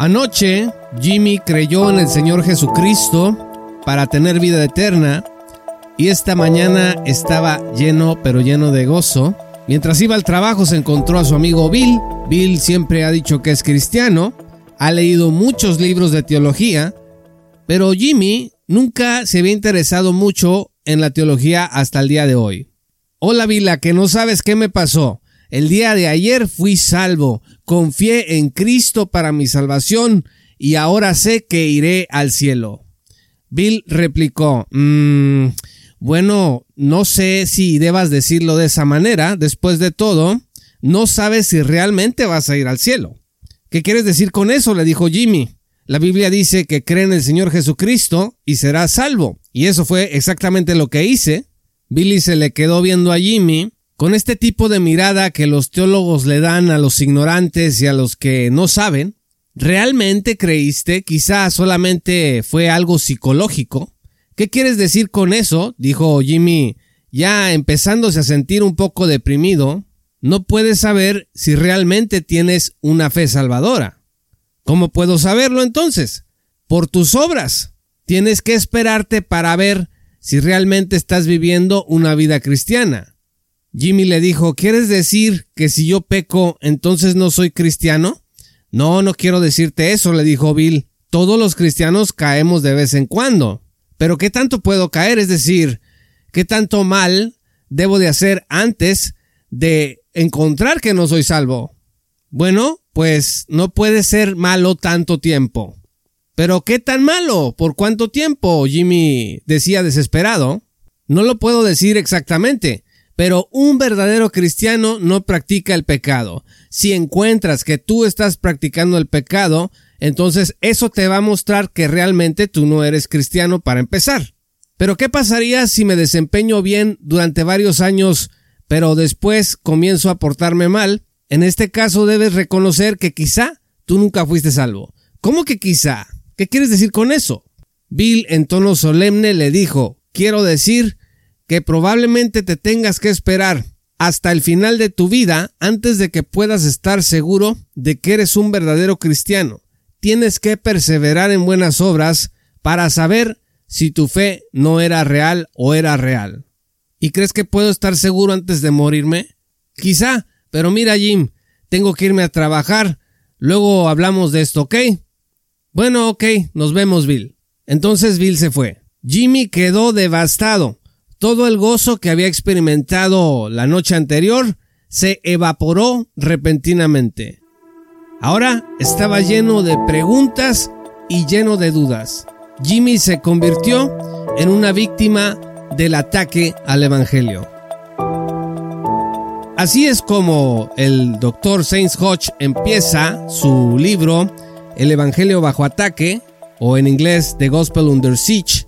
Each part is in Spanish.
Anoche Jimmy creyó en el Señor Jesucristo para tener vida eterna y esta mañana estaba lleno pero lleno de gozo. Mientras iba al trabajo se encontró a su amigo Bill. Bill siempre ha dicho que es cristiano, ha leído muchos libros de teología, pero Jimmy nunca se había interesado mucho en la teología hasta el día de hoy. Hola Vila, que no sabes qué me pasó. El día de ayer fui salvo, confié en Cristo para mi salvación y ahora sé que iré al cielo. Bill replicó, mmm, bueno, no sé si debas decirlo de esa manera, después de todo, no sabes si realmente vas a ir al cielo. ¿Qué quieres decir con eso? le dijo Jimmy. La Biblia dice que cree en el Señor Jesucristo y será salvo. Y eso fue exactamente lo que hice. Billy se le quedó viendo a Jimmy con este tipo de mirada que los teólogos le dan a los ignorantes y a los que no saben, ¿realmente creíste? Quizá solamente fue algo psicológico. ¿Qué quieres decir con eso? dijo Jimmy, ya empezándose a sentir un poco deprimido. No puedes saber si realmente tienes una fe salvadora. ¿Cómo puedo saberlo entonces? Por tus obras. Tienes que esperarte para ver si realmente estás viviendo una vida cristiana. Jimmy le dijo, ¿quieres decir que si yo peco, entonces no soy cristiano? No, no quiero decirte eso, le dijo Bill. Todos los cristianos caemos de vez en cuando. Pero ¿qué tanto puedo caer? Es decir, ¿qué tanto mal debo de hacer antes de encontrar que no soy salvo? Bueno, pues no puede ser malo tanto tiempo. Pero ¿qué tan malo? ¿Por cuánto tiempo? Jimmy decía desesperado. No lo puedo decir exactamente pero un verdadero cristiano no practica el pecado. Si encuentras que tú estás practicando el pecado, entonces eso te va a mostrar que realmente tú no eres cristiano para empezar. Pero ¿qué pasaría si me desempeño bien durante varios años, pero después comienzo a portarme mal? En este caso debes reconocer que quizá tú nunca fuiste salvo. ¿Cómo que quizá? ¿Qué quieres decir con eso? Bill en tono solemne le dijo, quiero decir que probablemente te tengas que esperar hasta el final de tu vida antes de que puedas estar seguro de que eres un verdadero cristiano. Tienes que perseverar en buenas obras para saber si tu fe no era real o era real. ¿Y crees que puedo estar seguro antes de morirme? Quizá, pero mira Jim, tengo que irme a trabajar. Luego hablamos de esto, ¿ok? Bueno, ok, nos vemos Bill. Entonces Bill se fue. Jimmy quedó devastado. Todo el gozo que había experimentado la noche anterior se evaporó repentinamente. Ahora estaba lleno de preguntas y lleno de dudas. Jimmy se convirtió en una víctima del ataque al Evangelio. Así es como el doctor Sainz Hodge empieza su libro El Evangelio bajo ataque, o en inglés The Gospel Under Siege,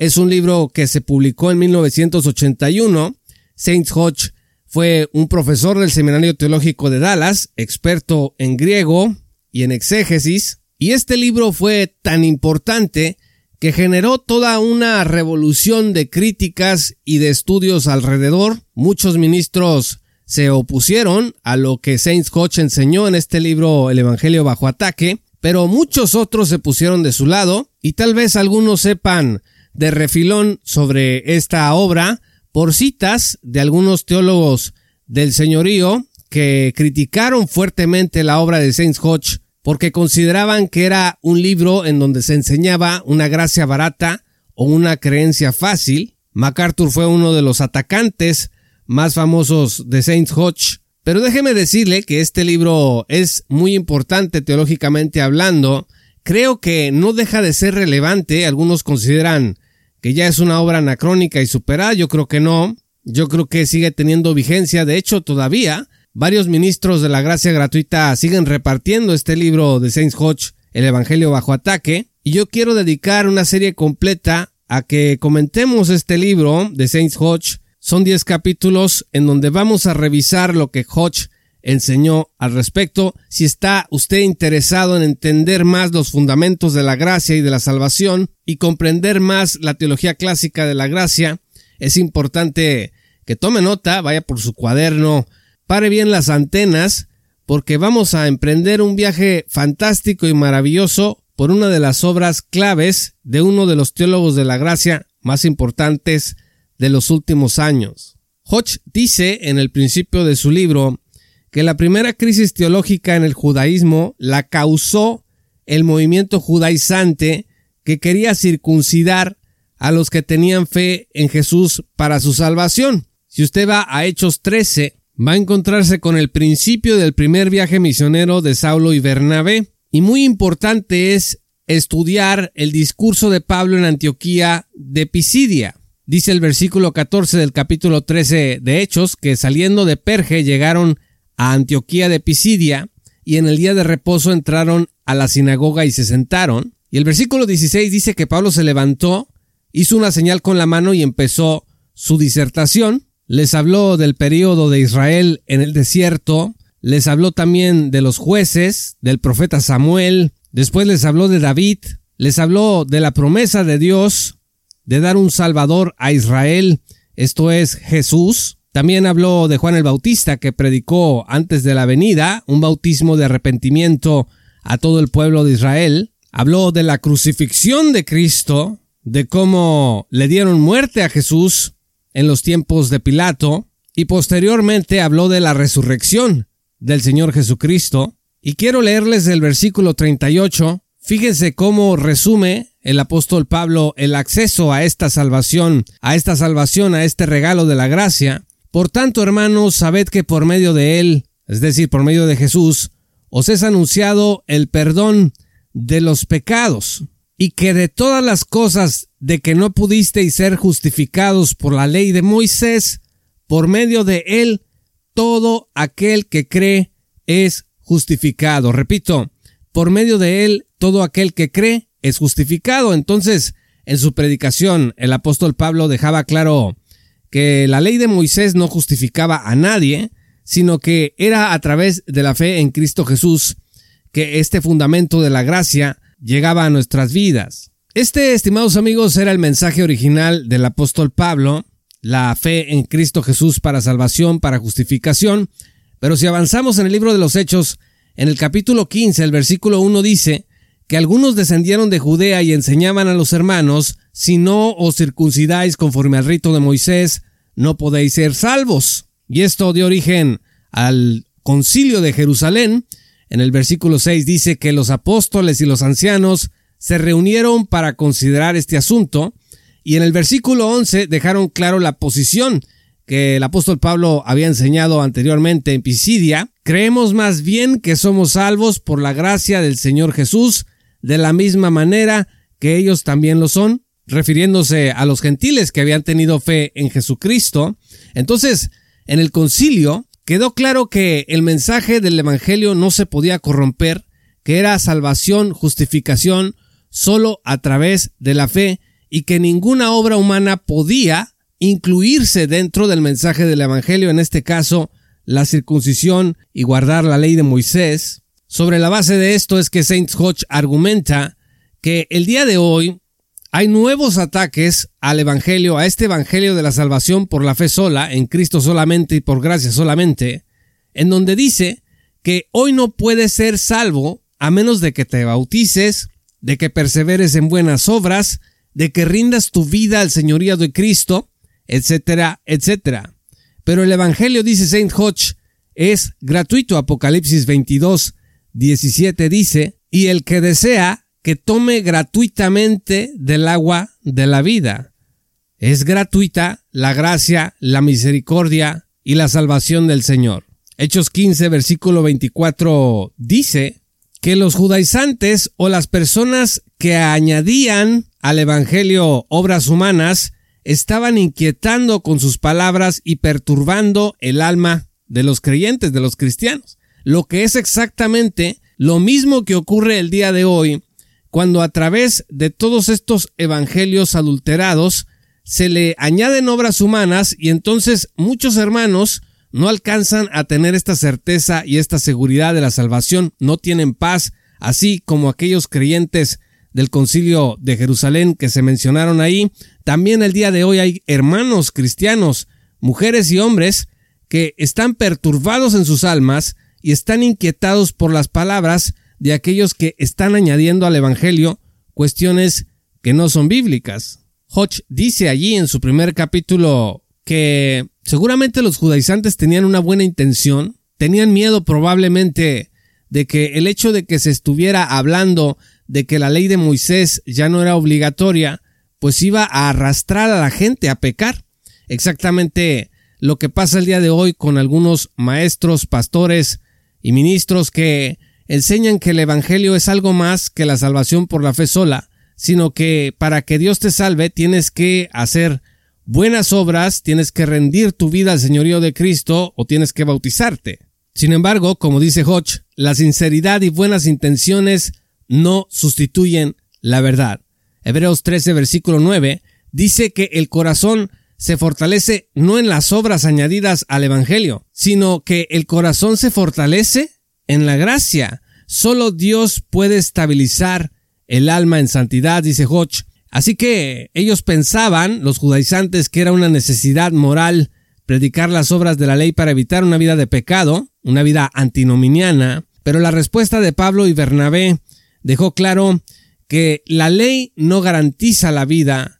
es un libro que se publicó en 1981. Saint Hodge fue un profesor del Seminario Teológico de Dallas, experto en griego y en exégesis, y este libro fue tan importante que generó toda una revolución de críticas y de estudios alrededor. Muchos ministros se opusieron a lo que Saint Hodge enseñó en este libro El Evangelio bajo ataque, pero muchos otros se pusieron de su lado y tal vez algunos sepan de refilón sobre esta obra por citas de algunos teólogos del señorío que criticaron fuertemente la obra de Saint Hodge porque consideraban que era un libro en donde se enseñaba una gracia barata o una creencia fácil. MacArthur fue uno de los atacantes más famosos de Saint Hodge. Pero déjeme decirle que este libro es muy importante teológicamente hablando. Creo que no deja de ser relevante. Algunos consideran que ya es una obra anacrónica y superada, yo creo que no, yo creo que sigue teniendo vigencia, de hecho todavía varios ministros de la gracia gratuita siguen repartiendo este libro de Saints Hodge, El Evangelio bajo ataque, y yo quiero dedicar una serie completa a que comentemos este libro de Saints Hodge. Son 10 capítulos en donde vamos a revisar lo que Hodge enseñó al respecto. Si está usted interesado en entender más los fundamentos de la gracia y de la salvación y comprender más la teología clásica de la gracia, es importante que tome nota, vaya por su cuaderno, pare bien las antenas, porque vamos a emprender un viaje fantástico y maravilloso por una de las obras claves de uno de los teólogos de la gracia más importantes de los últimos años. Hodge dice en el principio de su libro que la primera crisis teológica en el judaísmo la causó el movimiento judaizante que quería circuncidar a los que tenían fe en Jesús para su salvación. Si usted va a Hechos 13, va a encontrarse con el principio del primer viaje misionero de Saulo y Bernabé. Y muy importante es estudiar el discurso de Pablo en Antioquía de Pisidia. Dice el versículo 14 del capítulo 13 de Hechos que saliendo de Perge llegaron a Antioquía de Pisidia y en el día de reposo entraron a la sinagoga y se sentaron. Y el versículo 16 dice que Pablo se levantó, hizo una señal con la mano y empezó su disertación. Les habló del período de Israel en el desierto, les habló también de los jueces, del profeta Samuel, después les habló de David, les habló de la promesa de Dios de dar un Salvador a Israel, esto es Jesús, también habló de Juan el Bautista que predicó antes de la venida un bautismo de arrepentimiento a todo el pueblo de Israel. Habló de la crucifixión de Cristo, de cómo le dieron muerte a Jesús en los tiempos de Pilato y posteriormente habló de la resurrección del Señor Jesucristo. Y quiero leerles el versículo 38. Fíjense cómo resume el apóstol Pablo el acceso a esta salvación, a esta salvación, a este regalo de la gracia. Por tanto, hermanos, sabed que por medio de Él, es decir, por medio de Jesús, os es anunciado el perdón de los pecados, y que de todas las cosas de que no pudisteis ser justificados por la ley de Moisés, por medio de Él, todo aquel que cree es justificado. Repito, por medio de Él, todo aquel que cree es justificado. Entonces, en su predicación, el apóstol Pablo dejaba claro que la ley de Moisés no justificaba a nadie, sino que era a través de la fe en Cristo Jesús que este fundamento de la gracia llegaba a nuestras vidas. Este, estimados amigos, era el mensaje original del apóstol Pablo, la fe en Cristo Jesús para salvación, para justificación, pero si avanzamos en el libro de los Hechos, en el capítulo 15, el versículo 1 dice que algunos descendieron de Judea y enseñaban a los hermanos si no os circuncidáis conforme al rito de Moisés, no podéis ser salvos. Y esto dio origen al concilio de Jerusalén. En el versículo 6 dice que los apóstoles y los ancianos se reunieron para considerar este asunto. Y en el versículo 11 dejaron claro la posición que el apóstol Pablo había enseñado anteriormente en Pisidia. Creemos más bien que somos salvos por la gracia del Señor Jesús, de la misma manera que ellos también lo son refiriéndose a los gentiles que habían tenido fe en Jesucristo. Entonces, en el concilio quedó claro que el mensaje del Evangelio no se podía corromper, que era salvación, justificación, solo a través de la fe y que ninguna obra humana podía incluirse dentro del mensaje del Evangelio, en este caso, la circuncisión y guardar la ley de Moisés. Sobre la base de esto es que Saint Hodge argumenta que el día de hoy hay nuevos ataques al Evangelio, a este Evangelio de la salvación por la fe sola, en Cristo solamente y por gracia solamente, en donde dice que hoy no puedes ser salvo a menos de que te bautices, de que perseveres en buenas obras, de que rindas tu vida al señorío de Cristo, etcétera, etcétera. Pero el Evangelio, dice Saint Hodge, es gratuito. Apocalipsis 22, 17 dice, y el que desea que tome gratuitamente del agua de la vida. Es gratuita la gracia, la misericordia y la salvación del Señor. Hechos 15, versículo 24 dice que los judaizantes o las personas que añadían al Evangelio obras humanas estaban inquietando con sus palabras y perturbando el alma de los creyentes, de los cristianos. Lo que es exactamente lo mismo que ocurre el día de hoy cuando a través de todos estos evangelios adulterados se le añaden obras humanas y entonces muchos hermanos no alcanzan a tener esta certeza y esta seguridad de la salvación, no tienen paz, así como aquellos creyentes del concilio de Jerusalén que se mencionaron ahí. También el día de hoy hay hermanos cristianos, mujeres y hombres, que están perturbados en sus almas y están inquietados por las palabras de aquellos que están añadiendo al Evangelio cuestiones que no son bíblicas. Hodge dice allí en su primer capítulo que seguramente los judaizantes tenían una buena intención, tenían miedo probablemente de que el hecho de que se estuviera hablando de que la ley de Moisés ya no era obligatoria, pues iba a arrastrar a la gente a pecar. Exactamente lo que pasa el día de hoy con algunos maestros, pastores y ministros que enseñan que el Evangelio es algo más que la salvación por la fe sola, sino que para que Dios te salve tienes que hacer buenas obras, tienes que rendir tu vida al señorío de Cristo o tienes que bautizarte. Sin embargo, como dice Hodge, la sinceridad y buenas intenciones no sustituyen la verdad. Hebreos 13, versículo 9, dice que el corazón se fortalece no en las obras añadidas al Evangelio, sino que el corazón se fortalece en la gracia. Solo Dios puede estabilizar el alma en santidad, dice Hodge. Así que ellos pensaban, los judaizantes, que era una necesidad moral predicar las obras de la ley para evitar una vida de pecado, una vida antinominiana, pero la respuesta de Pablo y Bernabé dejó claro que la ley no garantiza la vida,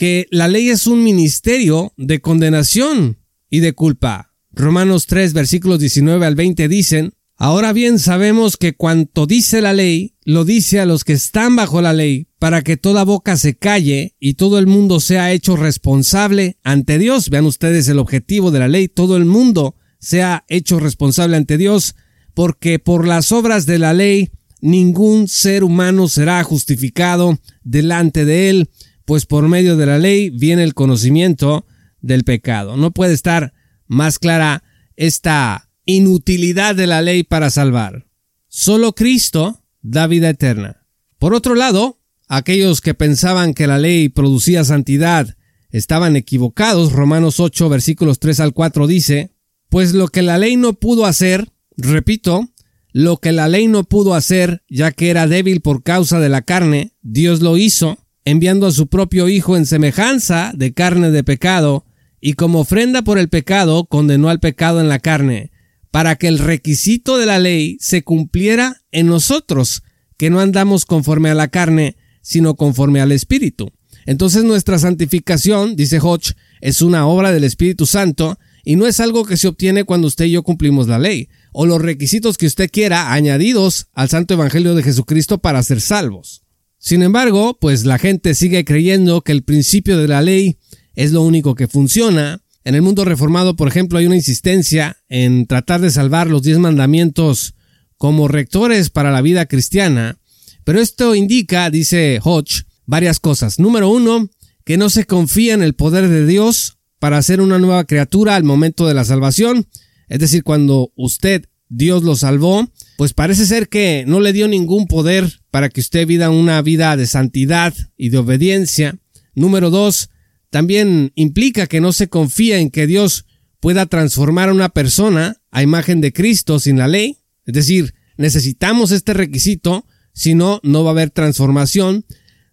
que la ley es un ministerio de condenación y de culpa. Romanos 3 versículos 19 al 20 dicen, Ahora bien sabemos que cuanto dice la ley, lo dice a los que están bajo la ley, para que toda boca se calle y todo el mundo sea hecho responsable ante Dios. Vean ustedes el objetivo de la ley, todo el mundo sea hecho responsable ante Dios, porque por las obras de la ley ningún ser humano será justificado delante de él, pues por medio de la ley viene el conocimiento del pecado. No puede estar más clara esta inutilidad de la ley para salvar. Solo Cristo da vida eterna. Por otro lado, aquellos que pensaban que la ley producía santidad estaban equivocados. Romanos 8 versículos 3 al 4 dice, pues lo que la ley no pudo hacer, repito, lo que la ley no pudo hacer, ya que era débil por causa de la carne, Dios lo hizo, enviando a su propio Hijo en semejanza de carne de pecado, y como ofrenda por el pecado condenó al pecado en la carne, para que el requisito de la ley se cumpliera en nosotros, que no andamos conforme a la carne, sino conforme al Espíritu. Entonces nuestra santificación, dice Hodge, es una obra del Espíritu Santo y no es algo que se obtiene cuando usted y yo cumplimos la ley, o los requisitos que usted quiera añadidos al Santo Evangelio de Jesucristo para ser salvos. Sin embargo, pues la gente sigue creyendo que el principio de la ley es lo único que funciona, en el mundo reformado, por ejemplo, hay una insistencia en tratar de salvar los diez mandamientos como rectores para la vida cristiana, pero esto indica, dice Hodge, varias cosas. Número uno, que no se confía en el poder de Dios para hacer una nueva criatura al momento de la salvación, es decir, cuando usted, Dios lo salvó, pues parece ser que no le dio ningún poder para que usted viva una vida de santidad y de obediencia. Número dos, también implica que no se confía en que Dios pueda transformar a una persona a imagen de Cristo sin la ley. Es decir, necesitamos este requisito, si no, no va a haber transformación.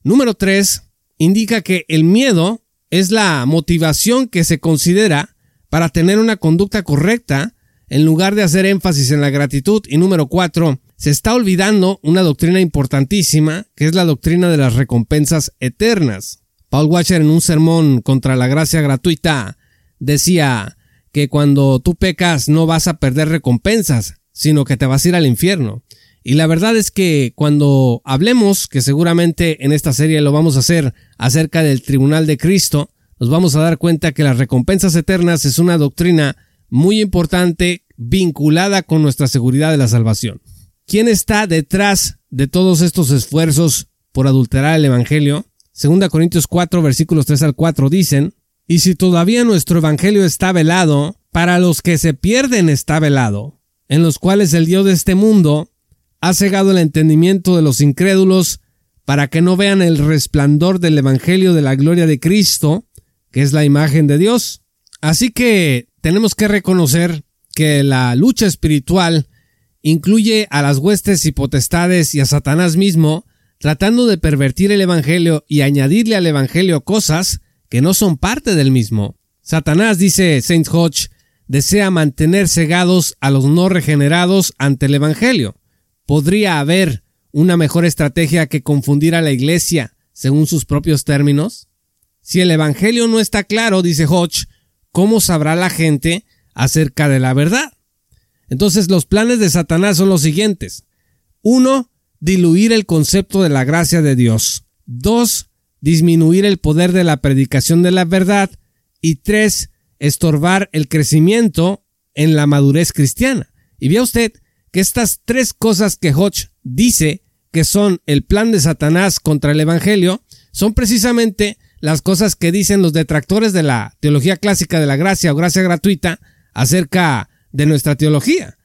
Número tres, indica que el miedo es la motivación que se considera para tener una conducta correcta en lugar de hacer énfasis en la gratitud. Y número cuatro, se está olvidando una doctrina importantísima, que es la doctrina de las recompensas eternas. Paul Washer en un sermón contra la gracia gratuita decía que cuando tú pecas no vas a perder recompensas, sino que te vas a ir al infierno. Y la verdad es que cuando hablemos, que seguramente en esta serie lo vamos a hacer acerca del tribunal de Cristo, nos vamos a dar cuenta que las recompensas eternas es una doctrina muy importante vinculada con nuestra seguridad de la salvación. ¿Quién está detrás de todos estos esfuerzos por adulterar el Evangelio? 2 Corintios 4 versículos 3 al 4 dicen, Y si todavía nuestro Evangelio está velado, para los que se pierden está velado, en los cuales el Dios de este mundo ha cegado el entendimiento de los incrédulos para que no vean el resplandor del Evangelio de la gloria de Cristo, que es la imagen de Dios. Así que tenemos que reconocer que la lucha espiritual incluye a las huestes y potestades y a Satanás mismo, tratando de pervertir el Evangelio y añadirle al Evangelio cosas que no son parte del mismo. Satanás, dice Saint Hodge, desea mantener cegados a los no regenerados ante el Evangelio. ¿Podría haber una mejor estrategia que confundir a la Iglesia según sus propios términos? Si el Evangelio no está claro, dice Hodge, ¿cómo sabrá la gente acerca de la verdad? Entonces los planes de Satanás son los siguientes. Uno, diluir el concepto de la gracia de Dios. Dos, disminuir el poder de la predicación de la verdad. Y tres, estorbar el crecimiento en la madurez cristiana. Y vea usted que estas tres cosas que Hodge dice que son el plan de Satanás contra el Evangelio, son precisamente las cosas que dicen los detractores de la teología clásica de la gracia o gracia gratuita acerca de nuestra teología.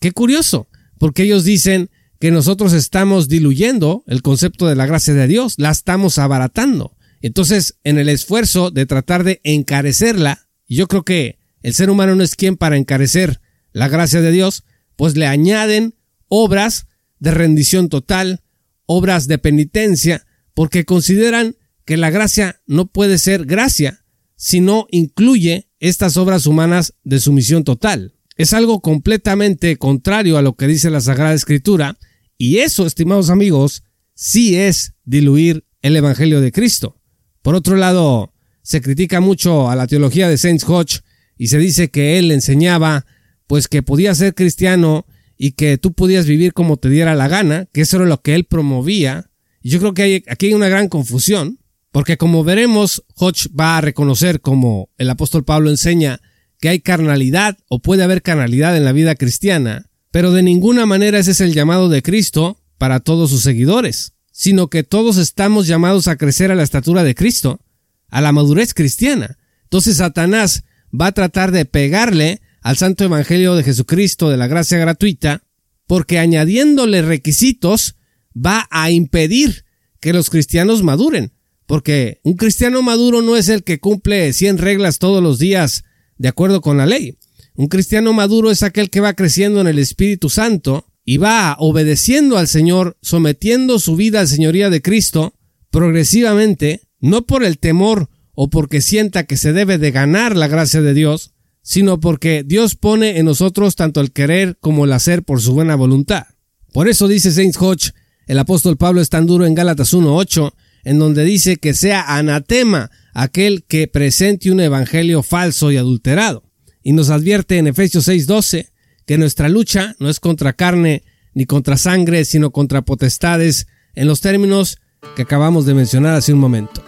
Qué curioso, porque ellos dicen que nosotros estamos diluyendo el concepto de la gracia de Dios, la estamos abaratando. Entonces, en el esfuerzo de tratar de encarecerla, yo creo que el ser humano no es quien para encarecer la gracia de Dios, pues le añaden obras de rendición total, obras de penitencia, porque consideran que la gracia no puede ser gracia si no incluye estas obras humanas de sumisión total. Es algo completamente contrario a lo que dice la Sagrada Escritura, y eso, estimados amigos, sí es diluir el Evangelio de Cristo. Por otro lado, se critica mucho a la teología de Saint Hodge y se dice que él enseñaba pues que podía ser cristiano y que tú podías vivir como te diera la gana, que eso era lo que él promovía. Y yo creo que hay, aquí hay una gran confusión, porque como veremos, Hodge va a reconocer como el apóstol Pablo enseña que hay carnalidad o puede haber carnalidad en la vida cristiana, pero de ninguna manera ese es el llamado de Cristo para todos sus seguidores, sino que todos estamos llamados a crecer a la estatura de Cristo, a la madurez cristiana. Entonces Satanás va a tratar de pegarle al santo evangelio de Jesucristo de la gracia gratuita, porque añadiéndole requisitos va a impedir que los cristianos maduren, porque un cristiano maduro no es el que cumple 100 reglas todos los días de acuerdo con la ley. Un cristiano maduro es aquel que va creciendo en el Espíritu Santo y va obedeciendo al Señor, sometiendo su vida al señoría de Cristo progresivamente, no por el temor o porque sienta que se debe de ganar la gracia de Dios, sino porque Dios pone en nosotros tanto el querer como el hacer por su buena voluntad. Por eso dice Saint Hodge, el apóstol Pablo es tan duro en Gálatas 1.8, en donde dice que sea anatema aquel que presente un evangelio falso y adulterado. Y nos advierte en Efesios 6:12 que nuestra lucha no es contra carne ni contra sangre, sino contra potestades, en los términos que acabamos de mencionar hace un momento.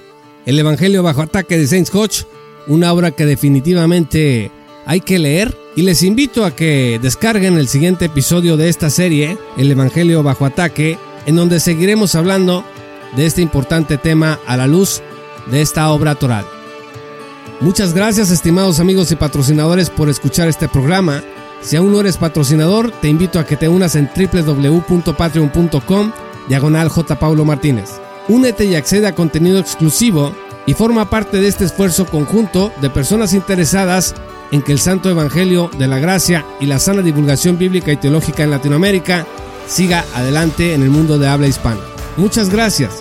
El Evangelio bajo ataque de Saint Hodge, una obra que definitivamente hay que leer y les invito a que descarguen el siguiente episodio de esta serie, El Evangelio bajo ataque, en donde seguiremos hablando de este importante tema a la luz de esta obra toral. Muchas gracias estimados amigos y patrocinadores por escuchar este programa. Si aún no eres patrocinador, te invito a que te unas en www.patreon.com diagonal J. Paulo Martínez. Únete y accede a contenido exclusivo y forma parte de este esfuerzo conjunto de personas interesadas en que el Santo Evangelio de la Gracia y la sana divulgación bíblica y teológica en Latinoamérica siga adelante en el mundo de habla hispana. Muchas gracias